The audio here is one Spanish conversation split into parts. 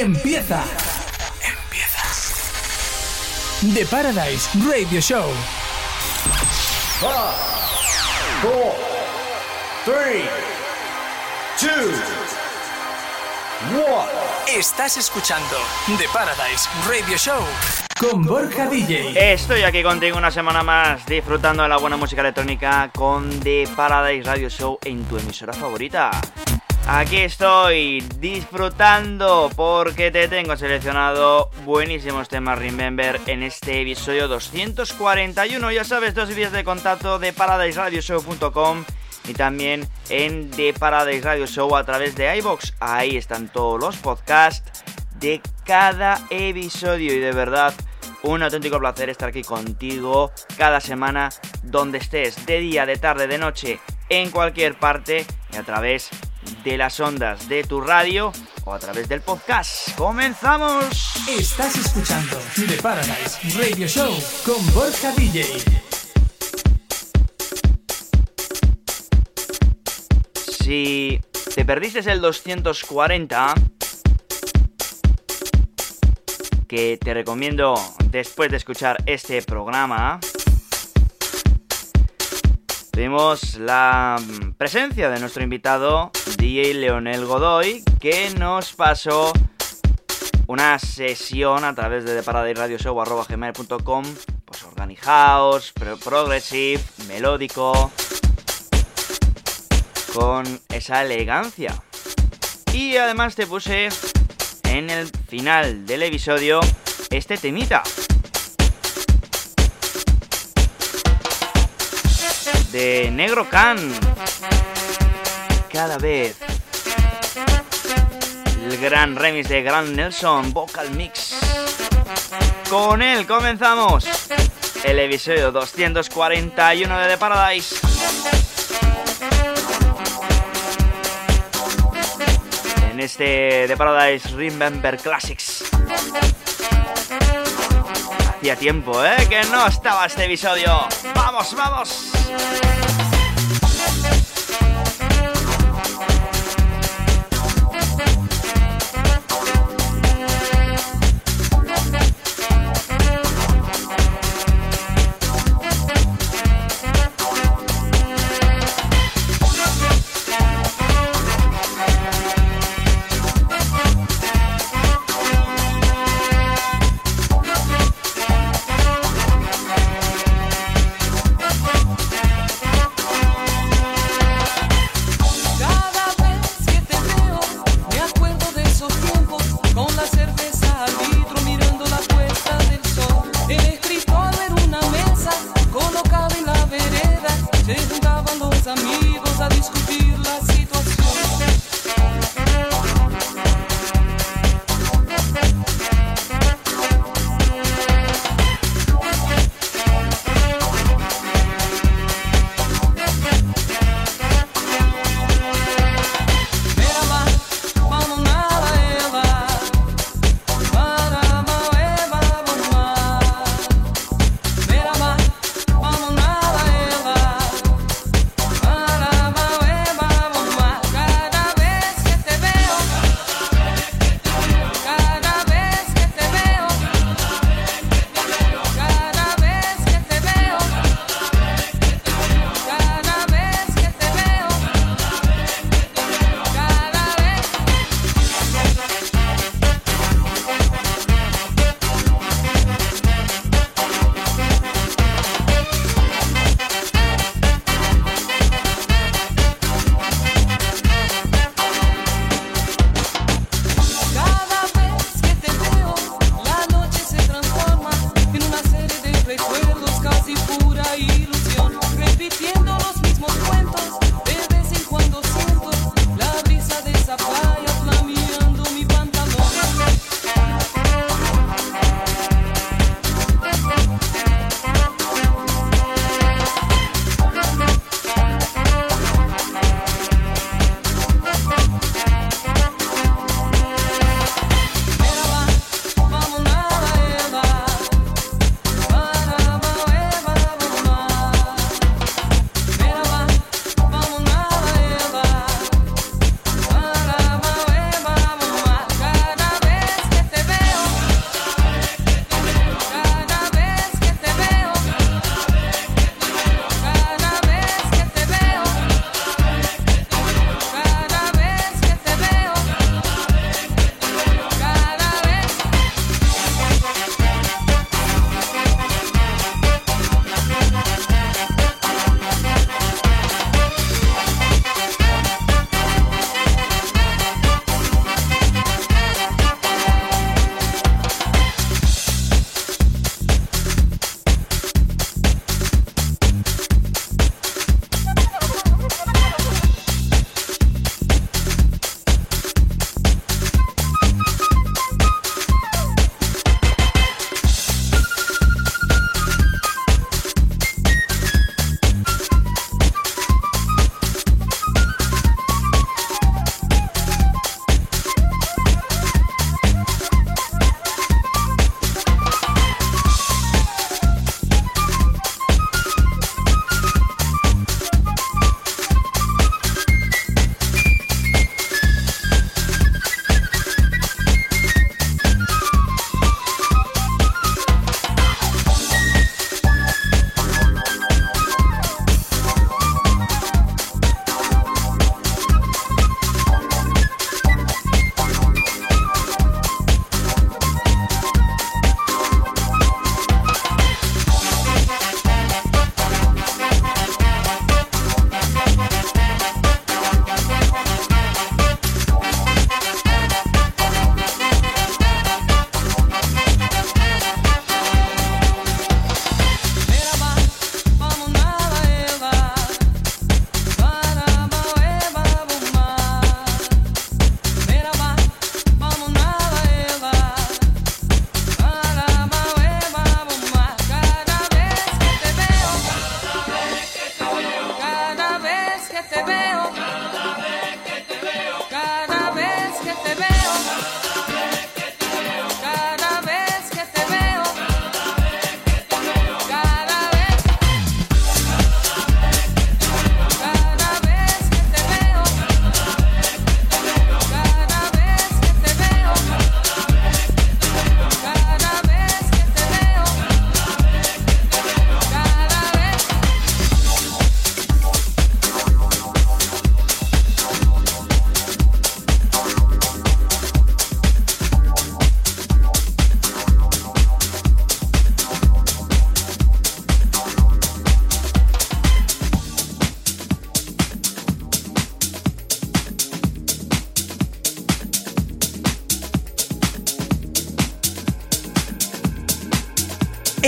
empieza. Empieza. The Paradise Radio Show. 5, 4, 3, 2, 1. Estás escuchando The Paradise Radio Show con Borja DJ. Estoy aquí contigo una semana más disfrutando de la buena música electrónica con The Paradise Radio Show en tu emisora favorita. Aquí estoy disfrutando porque te tengo seleccionado buenísimos temas Remember en este episodio 241. Ya sabes, dos vías de contacto de ParadiseRadioShow.com y también en The Paradise Radio Show a través de iBox. Ahí están todos los podcasts de cada episodio y de verdad un auténtico placer estar aquí contigo cada semana donde estés, de día, de tarde, de noche, en cualquier parte y a través de las ondas de tu radio o a través del podcast. ¡Comenzamos! Estás escuchando The Paradise Radio Show con Borja DJ. Si te perdiste el 240, que te recomiendo después de escuchar este programa, Tuvimos la presencia de nuestro invitado DJ Leonel Godoy que nos pasó una sesión a través de gmail.com pues organic house, progressive, melódico con esa elegancia. Y además te puse en el final del episodio este temita de Negro Can. Cada vez. El gran remix de Grand Nelson, Vocal Mix. Con él comenzamos el episodio 241 de The Paradise. En este The Paradise Remember Classics. Hacía tiempo, ¿eh? Que no estaba este episodio. ¡Vamos, vamos! Música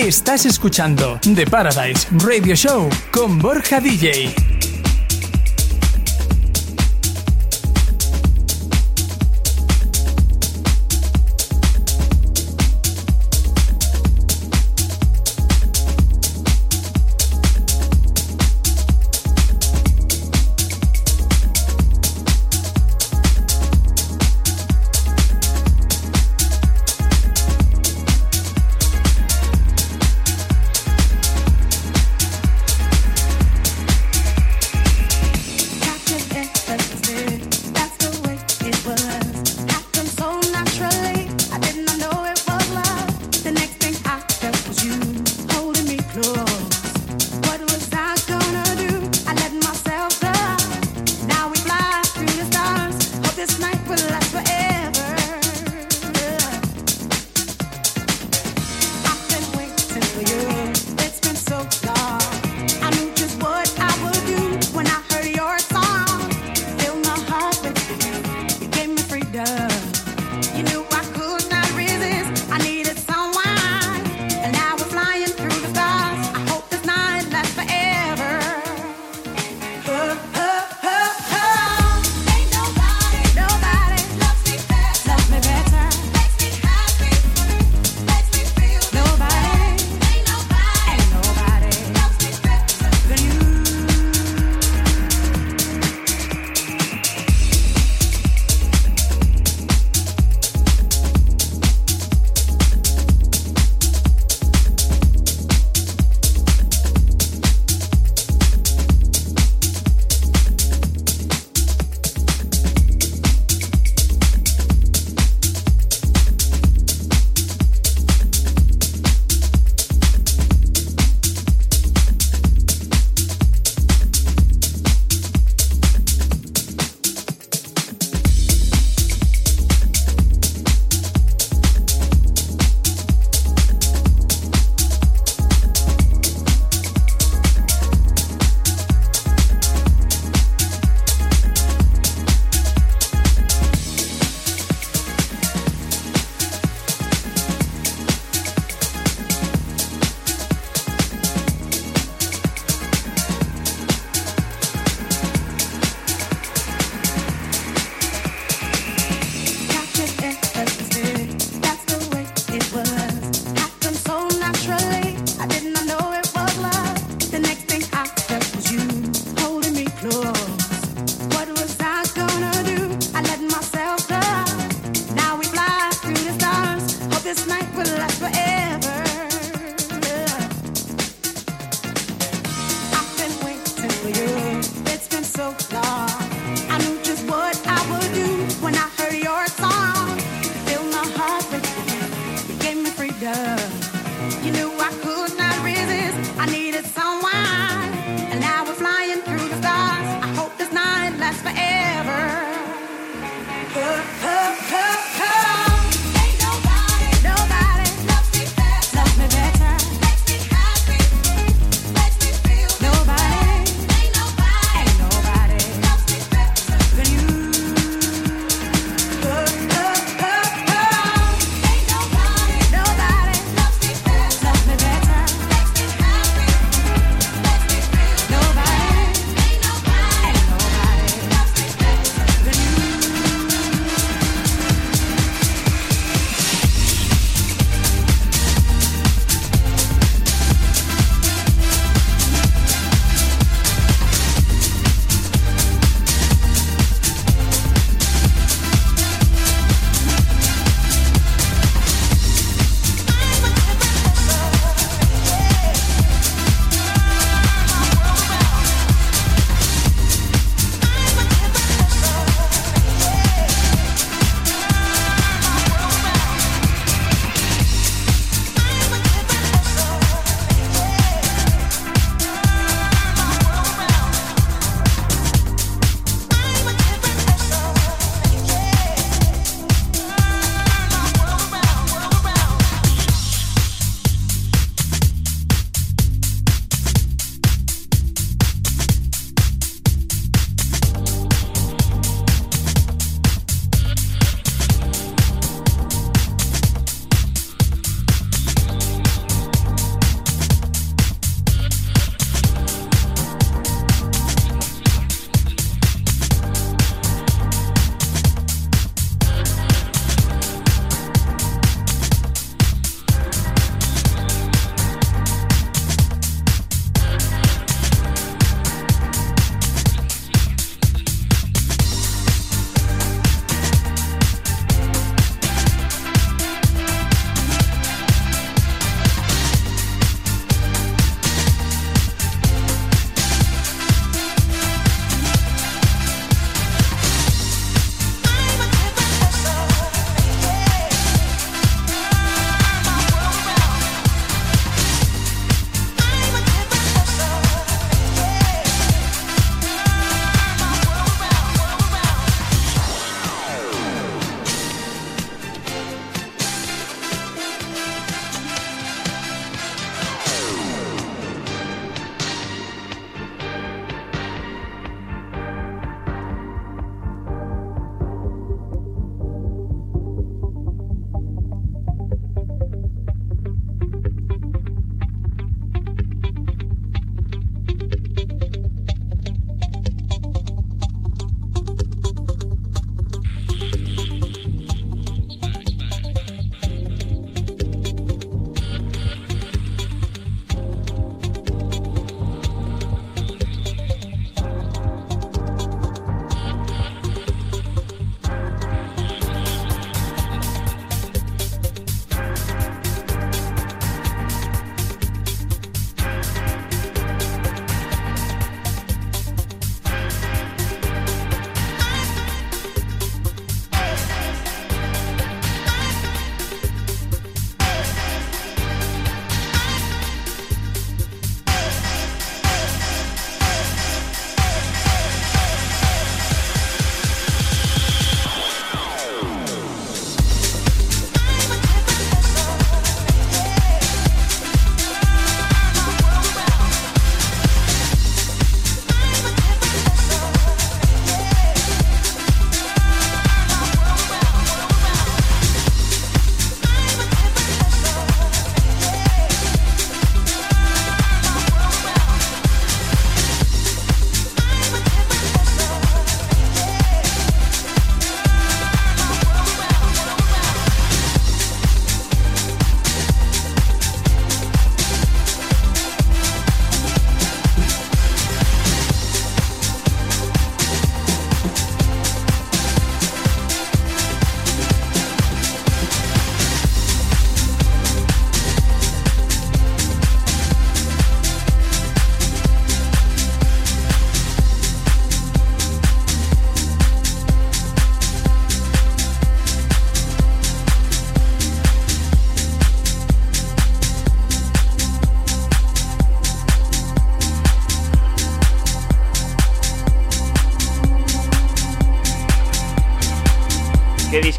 Estás escuchando The Paradise Radio Show con Borja DJ.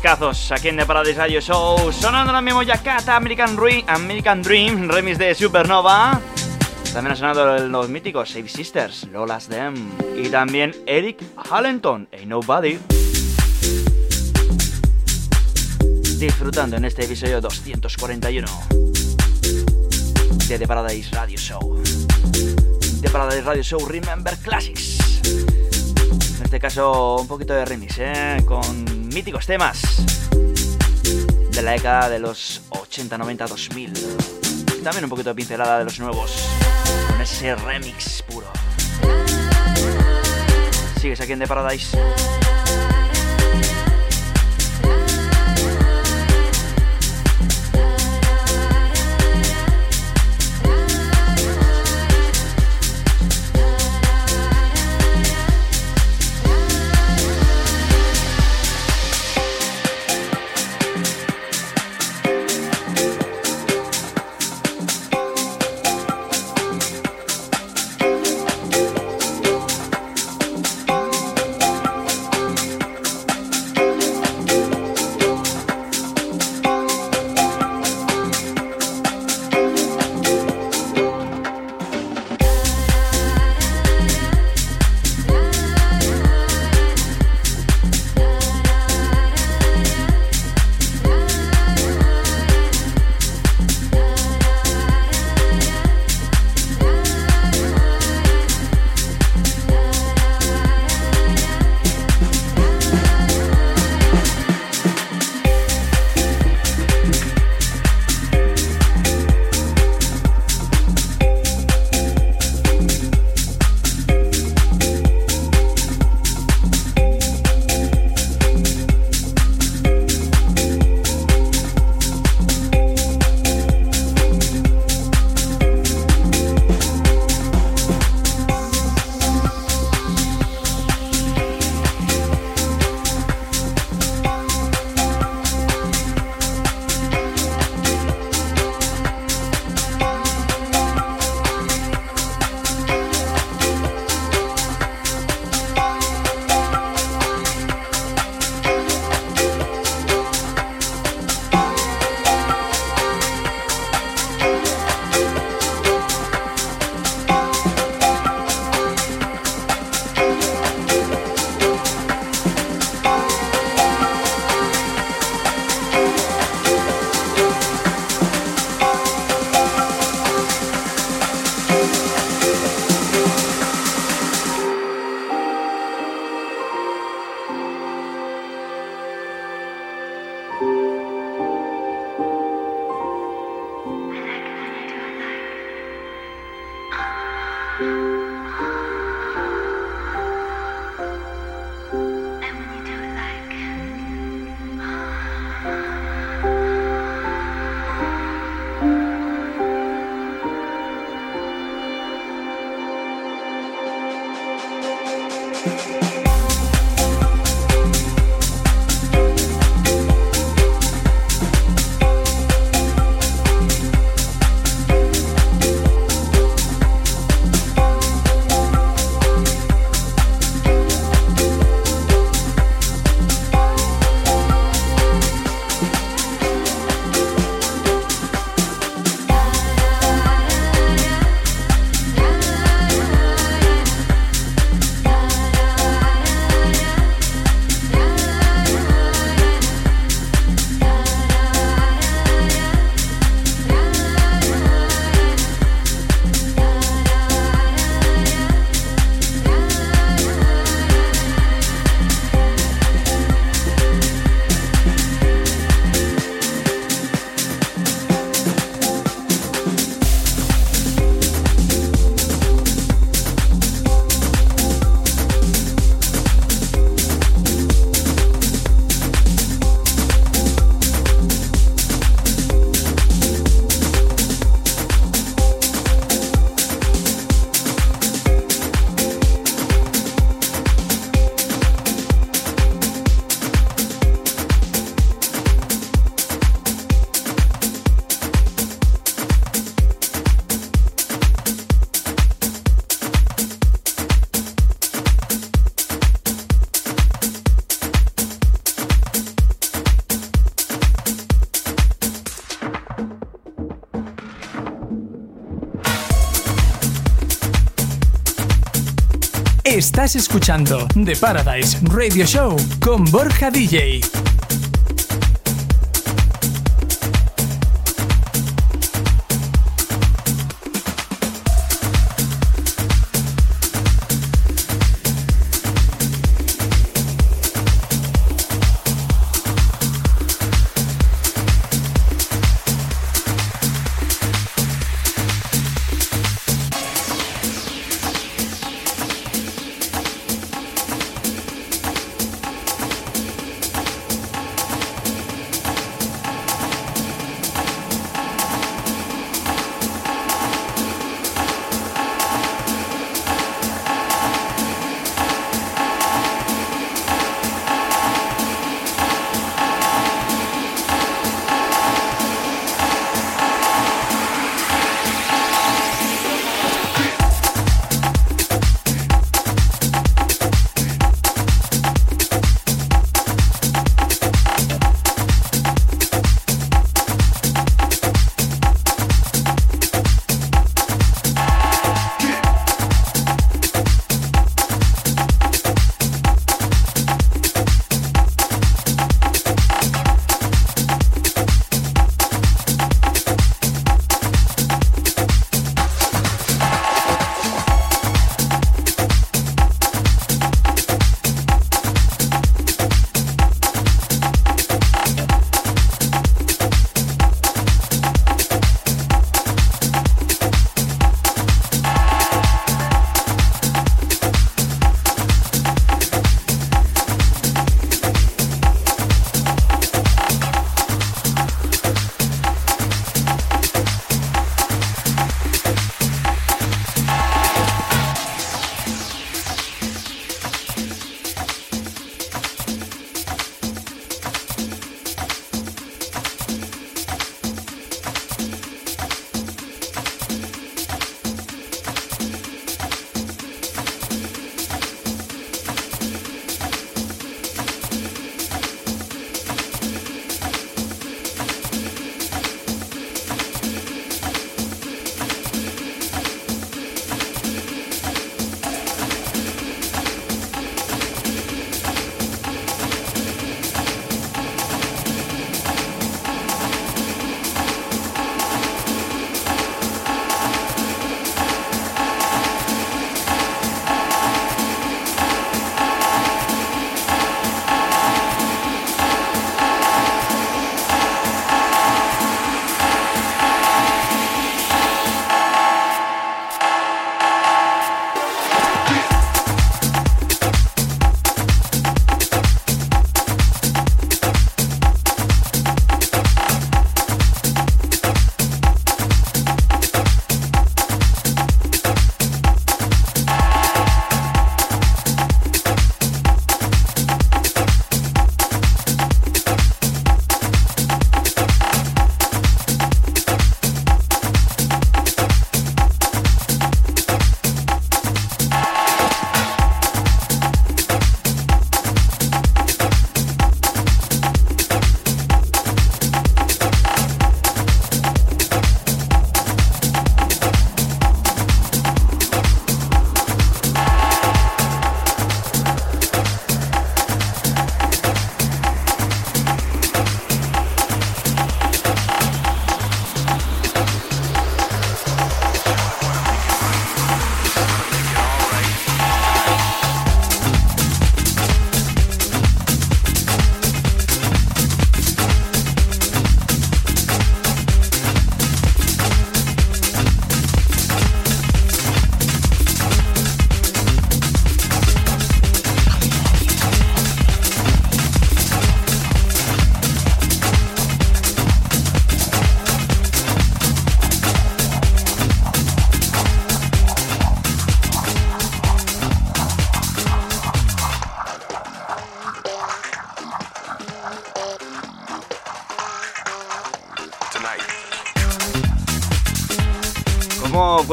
Discazos aquí en The Paradise Radio Show. Sonando la mismo Yakata, American, American Dream, remix de Supernova. También ha sonado los míticos Save Sisters, Lola's Them. Y también Eric Hallenton, Ain't Nobody. Disfrutando en este episodio 241 de The Paradise Radio Show. The Paradise Radio Show Remember Classics. En este caso, un poquito de remix, ¿eh? con míticos temas de la década de los 80, 90, 2000. También un poquito de pincelada de los nuevos con ese remix puro. Sigues aquí en The Paradise. Estás escuchando The Paradise Radio Show con Borja DJ.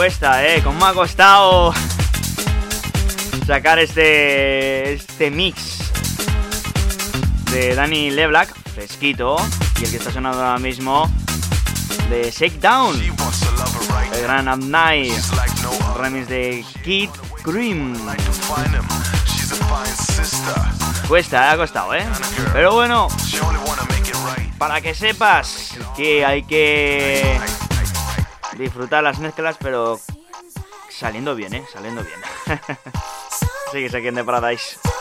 Cuesta, ¿eh? ¿Cómo me ha costado sacar este, este mix de Danny Leblack, fresquito, y el que está sonando ahora mismo de Shakedown, el gran Night, remix de Kid Cream. Cuesta, ha costado, ¿eh? Pero bueno, para que sepas que hay que disfrutar las mezclas, pero saliendo bien, ¿eh? Saliendo bien. Sigues aquí en The.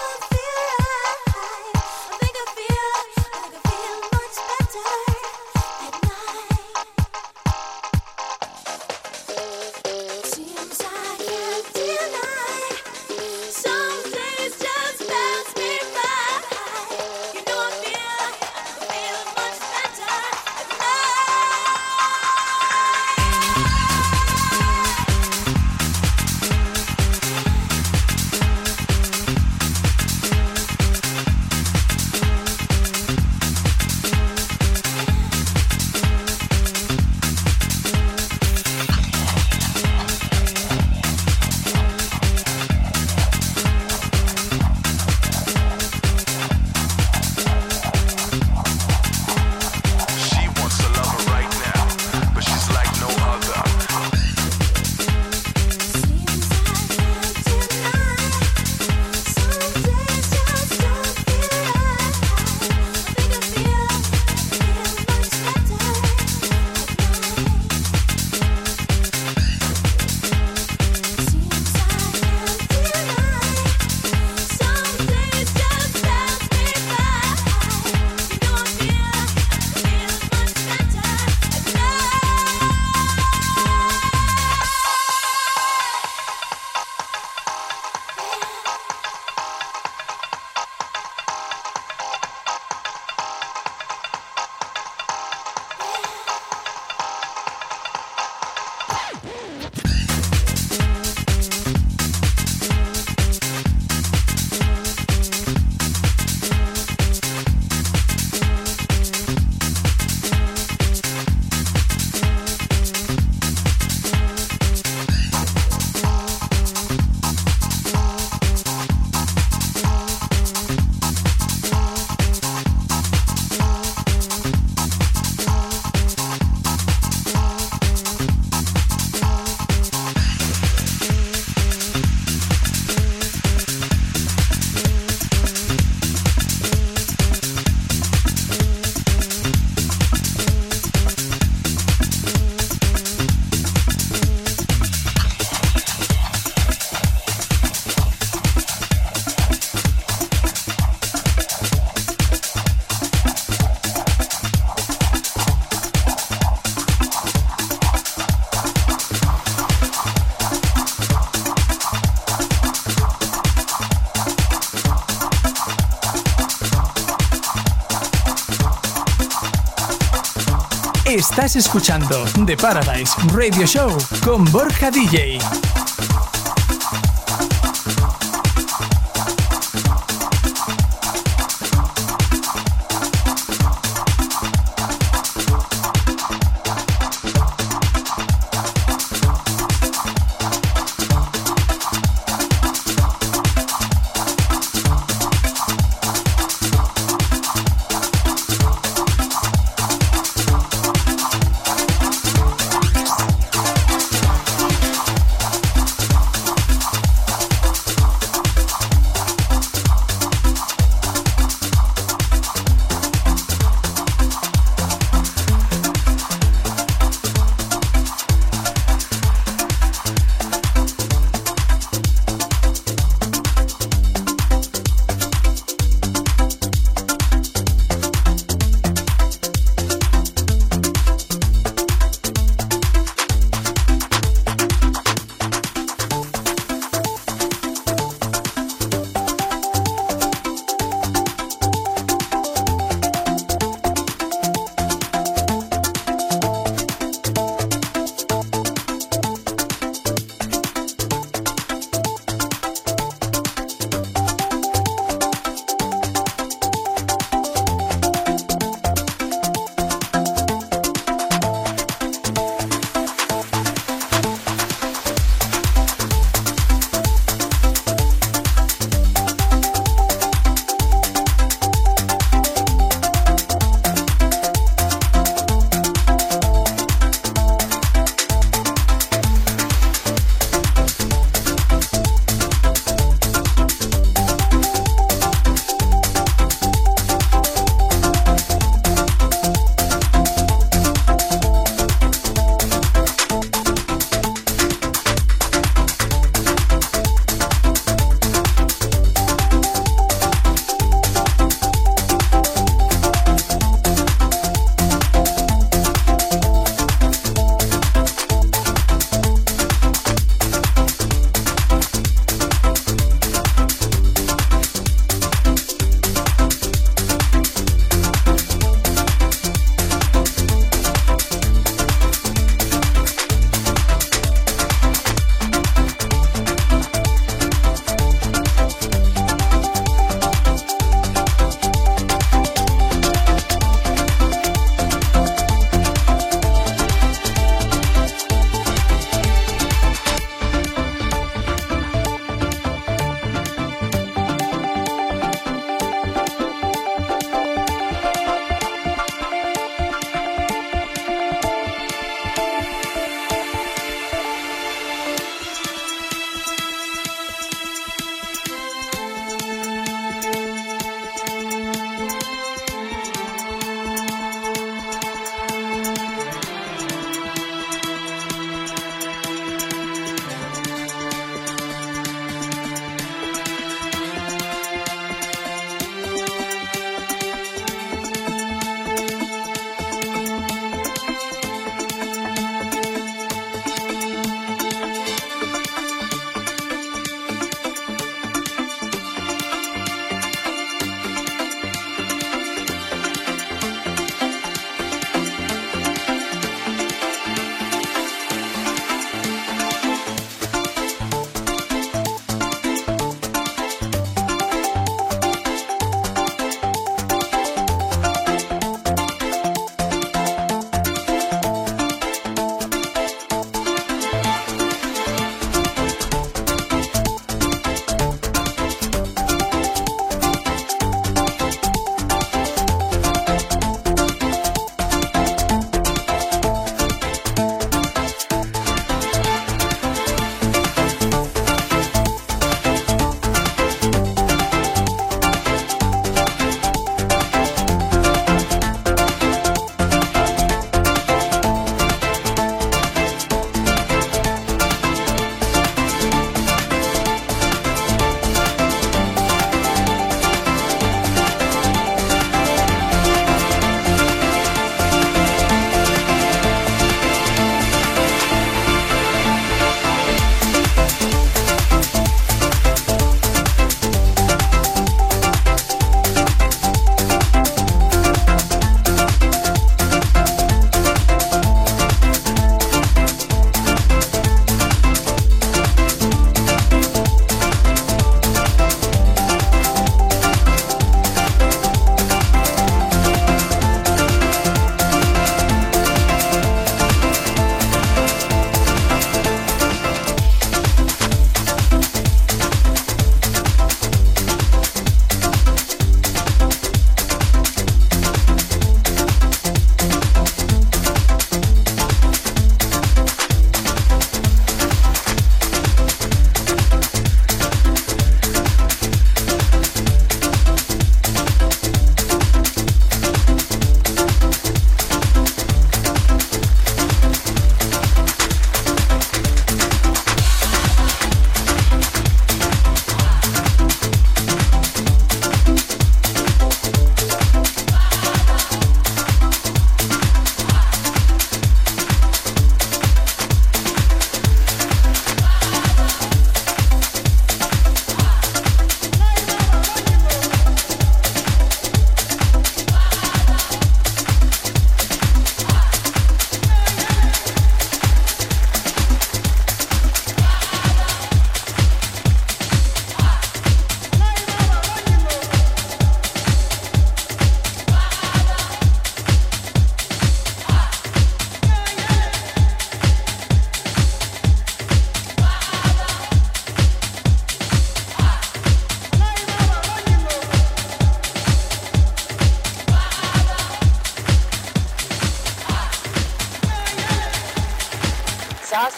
Escuchando The Paradise Radio Show con Borja DJ.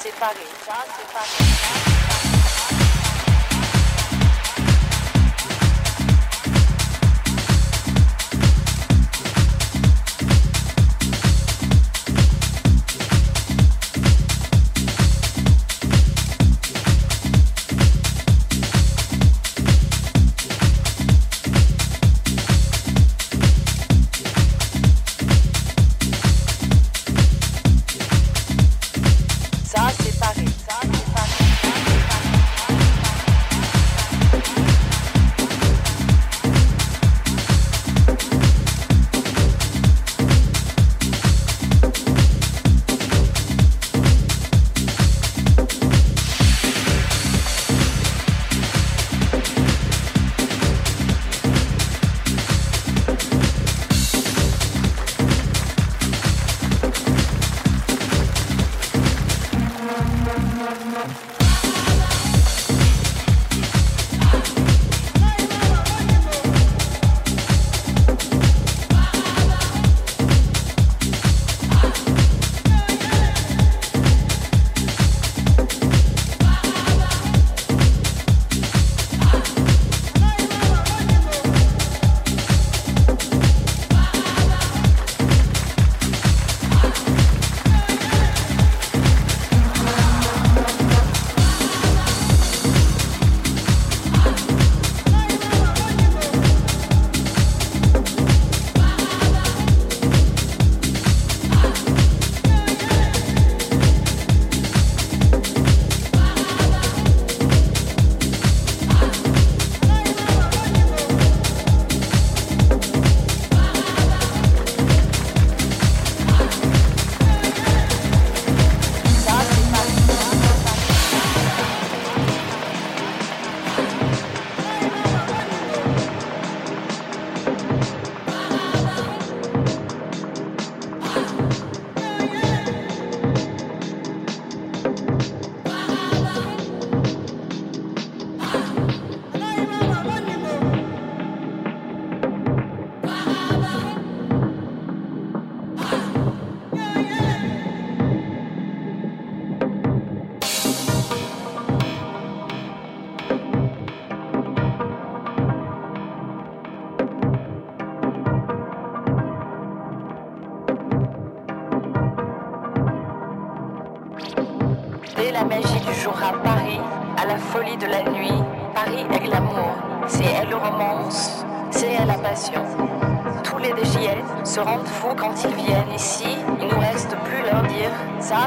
se paguei, já tá? se paguei. Já tá? se paguei.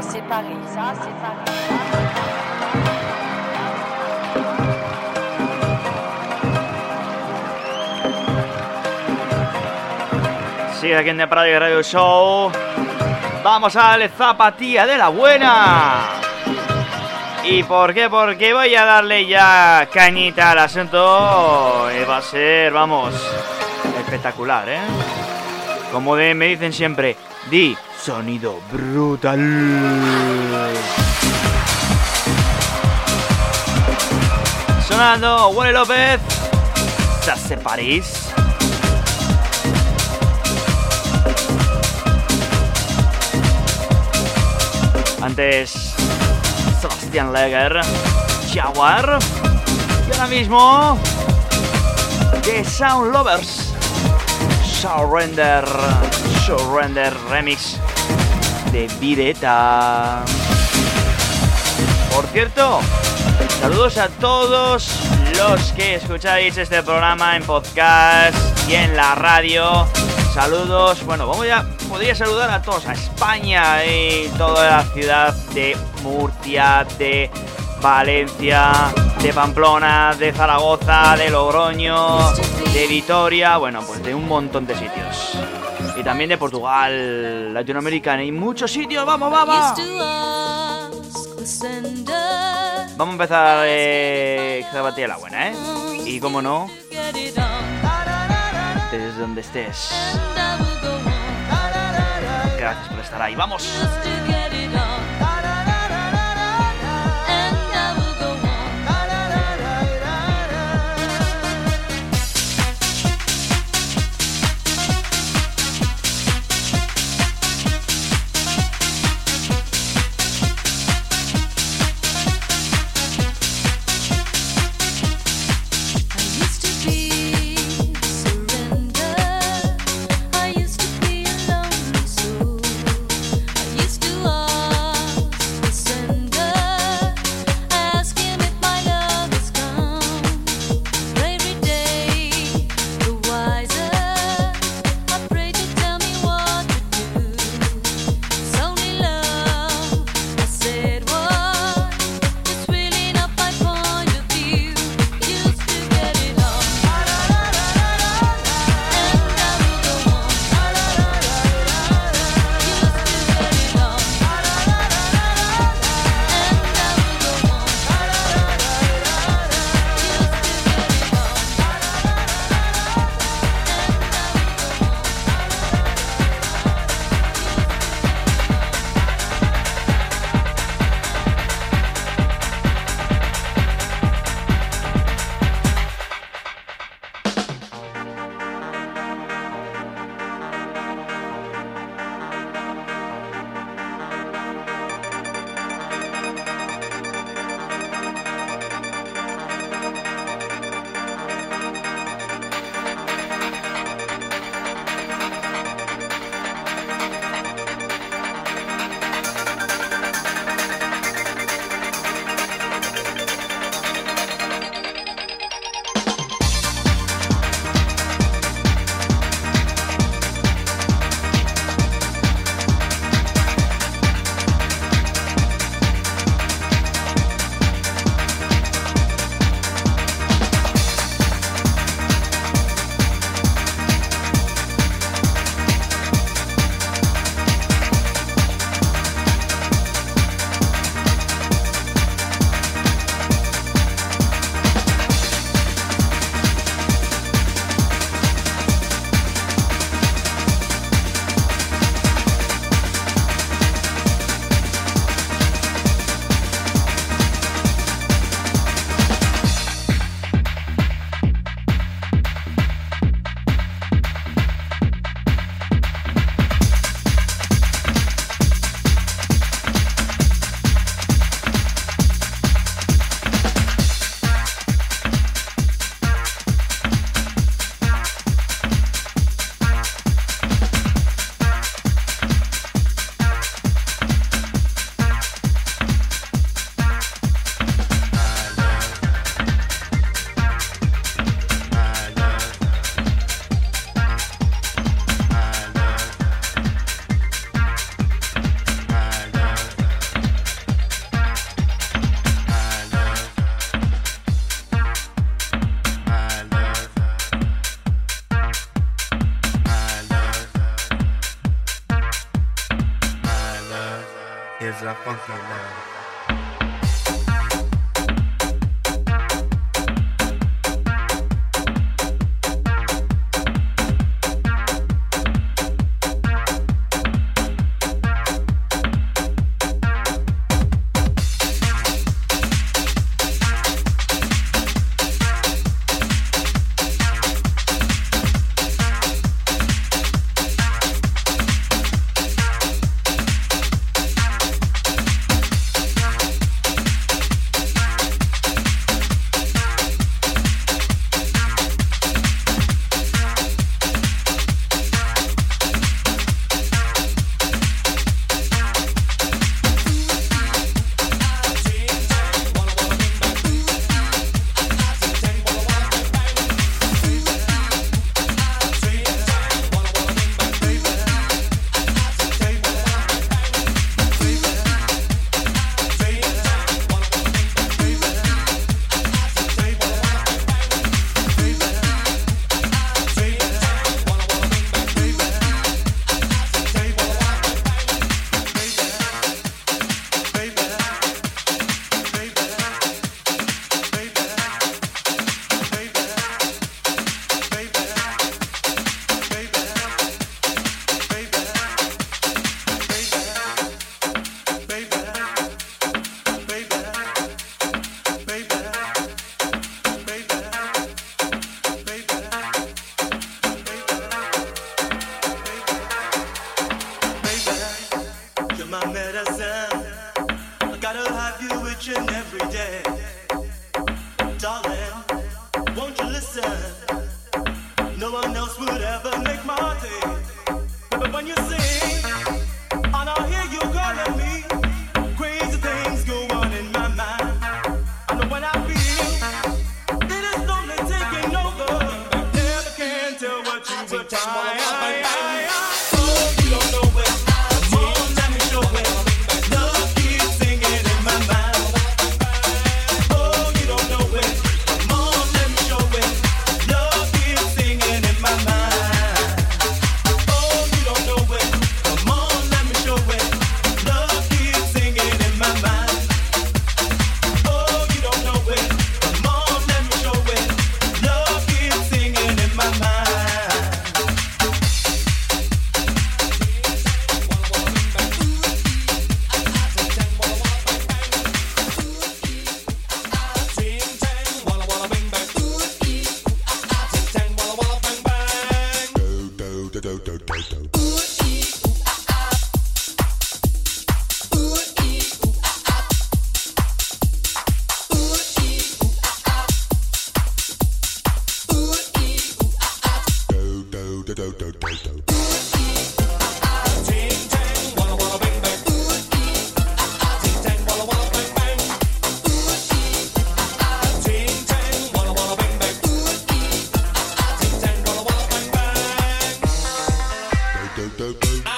C'est Paris, ça c'est Paris. aquí en The Radio Show. Vamos a darle zapatilla de la buena. ¿Y por qué? Porque voy a darle ya cañita al asunto. Y va a ser, vamos, espectacular, ¿eh? Como de, me dicen siempre, di sonido brutal. Sonando, Wally López, se París. Antes Sebastian Leger, Jaguar. Y ahora mismo The Sound Lovers. Surrender. Surrender Remix de Vireta. Por cierto, saludos a todos los que escucháis este programa en podcast y en la radio. Saludos, bueno, vamos ya, podría saludar a todos, a España y toda la ciudad de Murcia, de Valencia, de Pamplona, de Zaragoza, de Logroño, de Vitoria, bueno, pues de un montón de sitios. Y también de Portugal, Latinoamérica, y muchos sitios, vamos, vamos. Vamos a empezar eh, la buena, ¿eh? Y como no, desde donde estés. Gracias por estar ahí. ¡Vamos!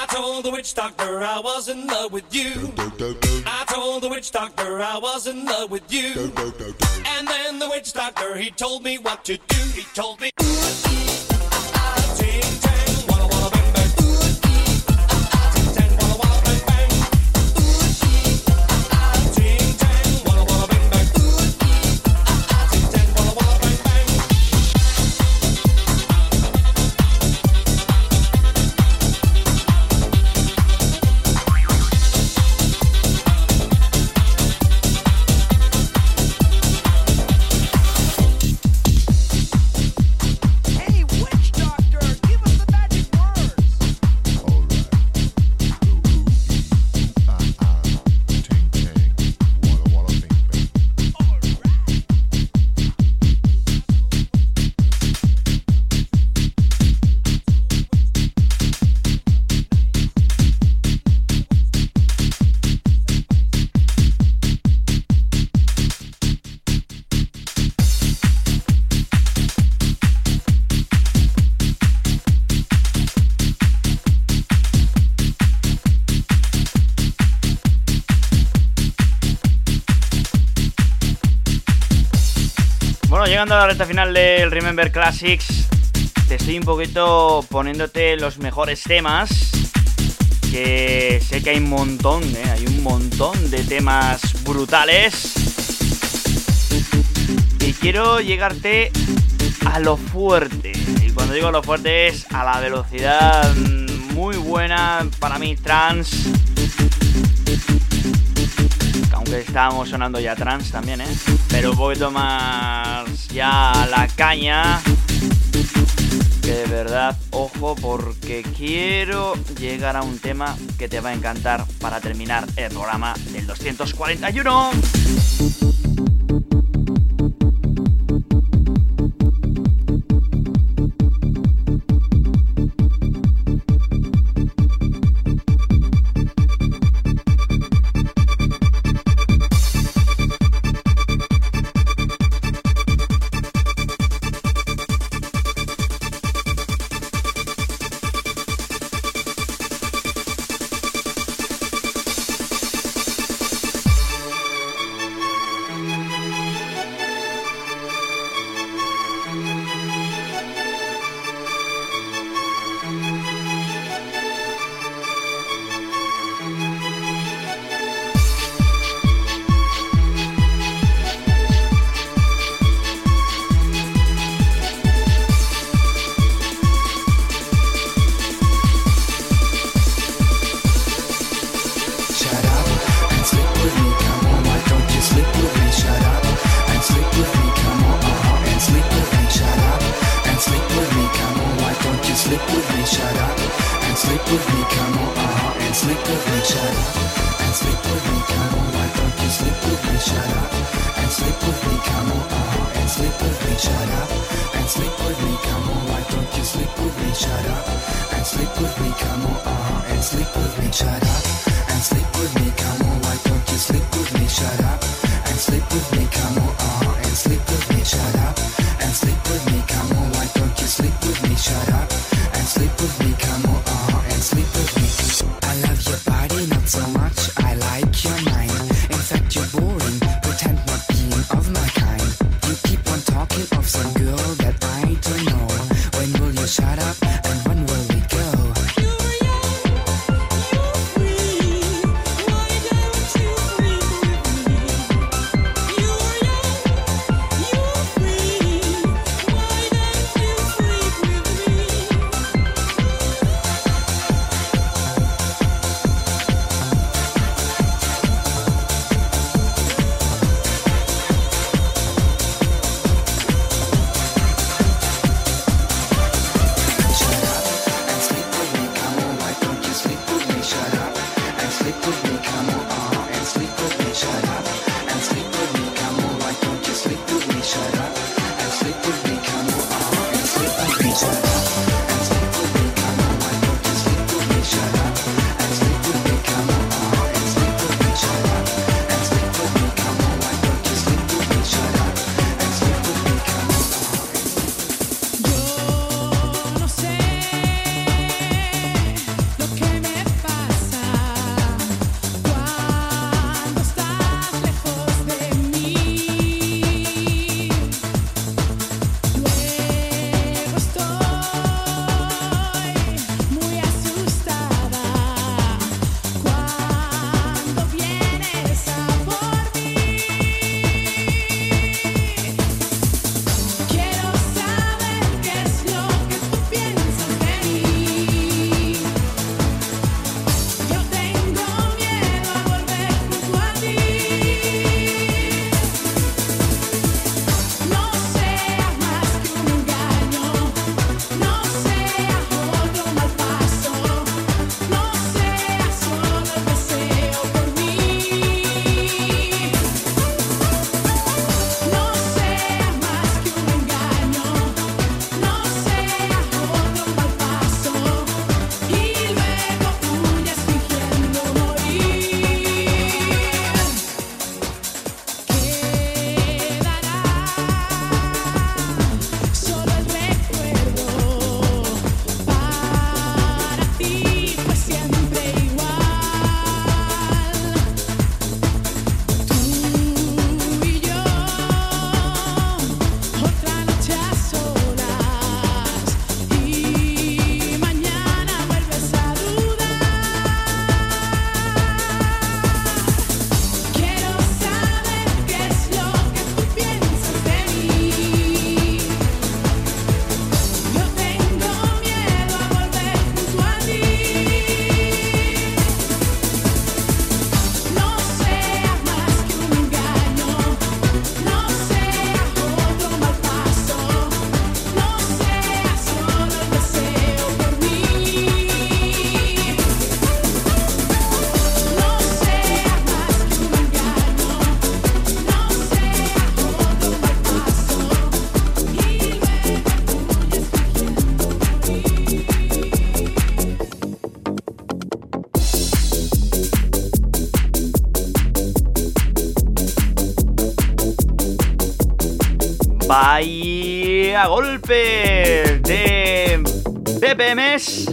Told the witch doctor I wasn't with you I told the witch doctor I wasn't with you And then the witch doctor he told me what to do. He told me. Llegando a la recta final del Remember Classics, te estoy un poquito poniéndote los mejores temas que sé que hay un montón, ¿eh? hay un montón de temas brutales. Y quiero llegarte a lo fuerte. Y cuando digo lo fuerte es a la velocidad muy buena para mí trans. Estábamos sonando ya trans también, ¿eh? Pero un poquito más ya la caña de verdad, ojo, porque quiero llegar a un tema que te va a encantar para terminar el programa del 241. Vaya golpe de BPMs.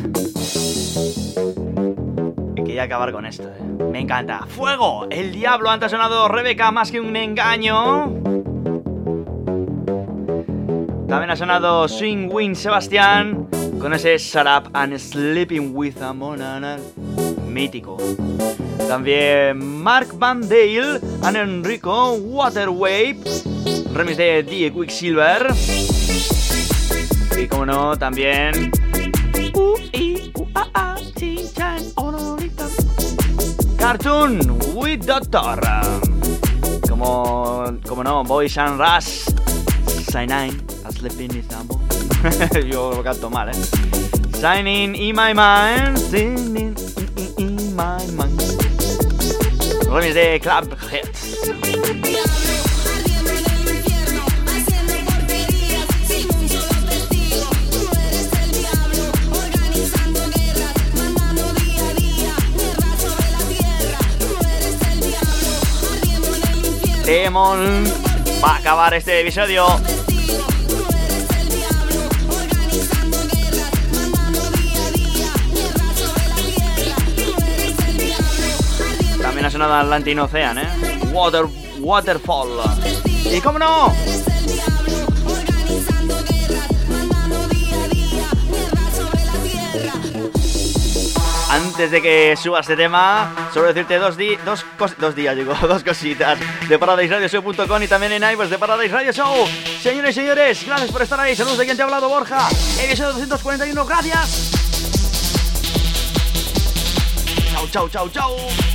Quería acabar con esto, eh. Me encanta. Fuego, el diablo. Antes sonado Rebeca más que un engaño. También ha sonado Swing Win Sebastián con ese Shut Up and Sleeping with a Monana mítico. También Mark Van Dale and Enrico Waterwave, remix de Die Quicksilver. Y como no, también. Cartoon with Doctor. Como, como no, Boys and Rush. Sign Sleeping in. Yo lo canto mal, eh. Signing in my mind, singing in, my mind. Remix de Club Hits. Demon va a acabar este episodio. También ha sonado Atlantic Ocean, ¿eh? Water, Waterfall. ¿Y cómo no? Antes de que suba este tema, solo decirte dos, dos, dos días, digo, dos cositas de ParadiseRadioShow.com y también en iVoox de Paradise Radio Show. Señores y señores, gracias por estar ahí. Saludos de quien te ha hablado, Borja. Episodio 241, gracias. Chau, chau, chau, chau.